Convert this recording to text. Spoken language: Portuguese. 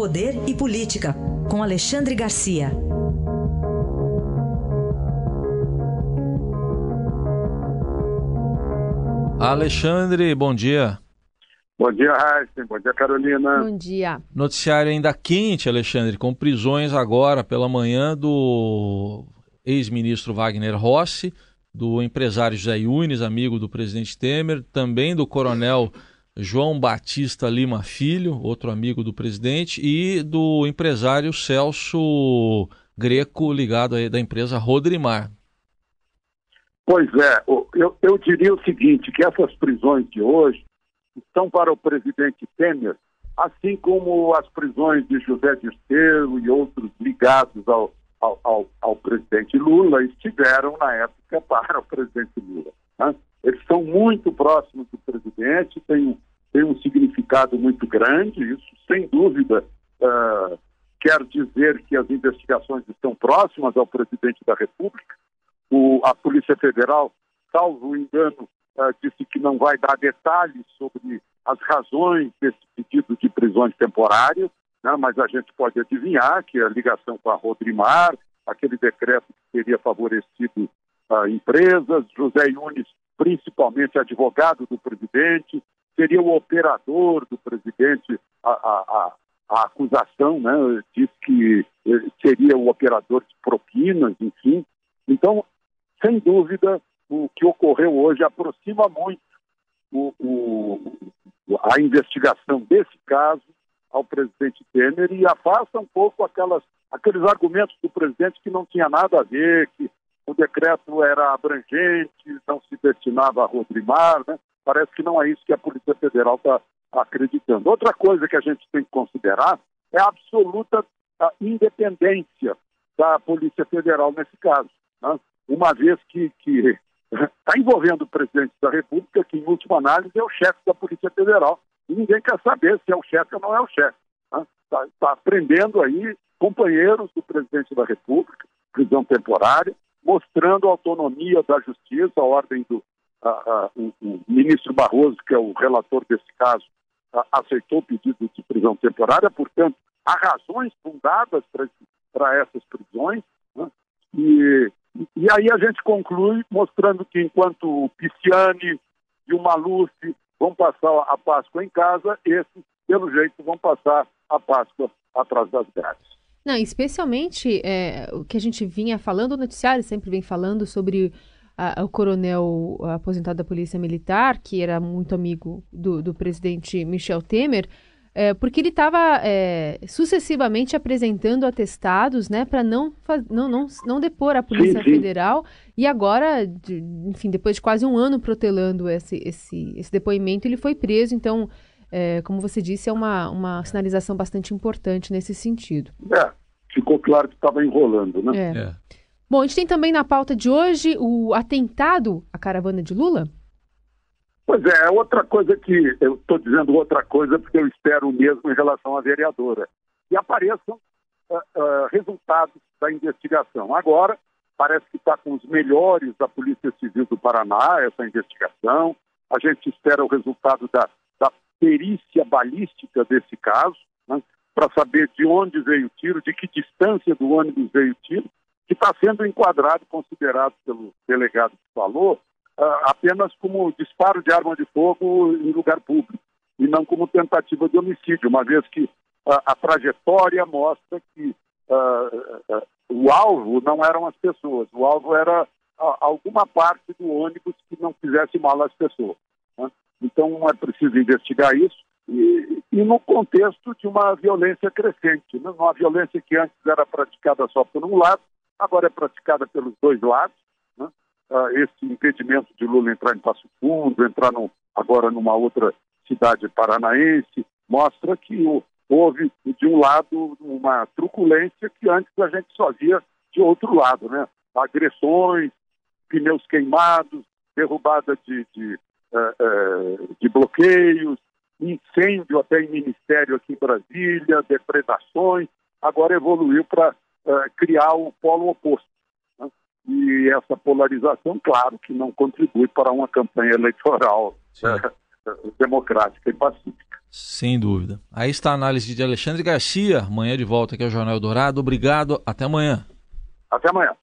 Poder e Política, com Alexandre Garcia. Alexandre, bom dia. Bom dia, Raíssa. Bom dia, Carolina. Bom dia. Noticiário ainda quente, Alexandre, com prisões agora pela manhã do ex-ministro Wagner Rossi, do empresário José Yunes, amigo do presidente Temer, também do coronel João Batista Lima Filho, outro amigo do presidente, e do empresário Celso Greco, ligado aí da empresa Rodrimar. Pois é, eu, eu diria o seguinte, que essas prisões de hoje estão para o presidente Temer, assim como as prisões de José Dirceu e outros ligados ao, ao, ao, ao, presidente Lula estiveram na época para o presidente Lula. Muito próximos do presidente, têm, têm um significado muito grande, isso sem dúvida uh, quer dizer que as investigações estão próximas ao presidente da República. O, a Polícia Federal, salvo engano, uh, disse que não vai dar detalhes sobre as razões desse pedido de prisões temporárias, né, mas a gente pode adivinhar que a ligação com a Rodrimar, aquele decreto que teria favorecido uh, empresas, José Yunes, principalmente advogado do presidente, seria o operador do presidente, a, a, a, acusação né, diz que seria o operador de propinas, enfim. Então, sem dúvida, o que ocorreu hoje aproxima muito o, o, a investigação desse caso ao presidente Temer e afasta um pouco aquelas, aqueles argumentos do presidente que não tinha nada a ver, que o decreto era abrangente, não se destinava a Rodrimar, né? Parece que não é isso que a Polícia Federal está acreditando. Outra coisa que a gente tem que considerar é a absoluta a independência da Polícia Federal nesse caso. Né? Uma vez que, está envolvendo o presidente da República, que, em última análise, é o chefe da Polícia Federal. E ninguém quer saber se é o chefe ou não é o chefe. Está né? tá prendendo aí companheiros do presidente da República, prisão temporária, mostrando a autonomia da justiça, a ordem do a, a, o, o, ministro Barroso, que é o relator desse caso, a, aceitou o pedido de prisão temporária, portanto, há razões fundadas para essas prisões, né? e e aí a gente conclui mostrando que enquanto o Pisciani e o Maluf vão passar a Páscoa em casa, esses, pelo jeito, vão passar a Páscoa atrás das grades. Não, especialmente é, o que a gente vinha falando, o noticiário sempre vem falando sobre a, o coronel aposentado da Polícia Militar, que era muito amigo do, do presidente Michel Temer, é, porque ele estava é, sucessivamente apresentando atestados né, para não, não, não, não depor a Polícia sim, sim. Federal e agora, de, enfim, depois de quase um ano protelando esse, esse, esse depoimento, ele foi preso. Então, é, como você disse, é uma, uma sinalização bastante importante nesse sentido. É, ficou claro que estava enrolando, né? É. é. Bom, a gente tem também na pauta de hoje o atentado à caravana de Lula. Pois é, é, outra coisa que eu estou dizendo outra coisa porque eu espero o mesmo em relação à vereadora. E apareçam uh, uh, resultados da investigação. Agora, parece que está com os melhores da Polícia Civil do Paraná, essa investigação. A gente espera o resultado da perícia balística desse caso, né, para saber de onde veio o tiro, de que distância do ônibus veio o tiro, que está sendo enquadrado, considerado pelo delegado que falou, apenas como disparo de arma de fogo em lugar público e não como tentativa de homicídio, uma vez que a trajetória mostra que o alvo não eram as pessoas, o alvo era alguma parte do ônibus que não fizesse mal às pessoas. Né? Então é preciso investigar isso e, e, no contexto de uma violência crescente, né? uma violência que antes era praticada só por um lado, agora é praticada pelos dois lados uh, esse impedimento de Lula entrar em Passo Fundo, entrar no, agora numa outra cidade paranaense, mostra que houve, de um lado, uma truculência que antes a gente só via de outro lado, né? Agressões, pneus queimados, derrubada de, de, de bloqueios, incêndio até em ministério aqui em Brasília, depredações, agora evoluiu para uh, criar o polo oposto. E essa polarização, claro, que não contribui para uma campanha eleitoral democrática e pacífica. Sem dúvida. Aí está a análise de Alexandre Garcia. Amanhã de volta aqui ao Jornal Dourado. Obrigado. Até amanhã. Até amanhã.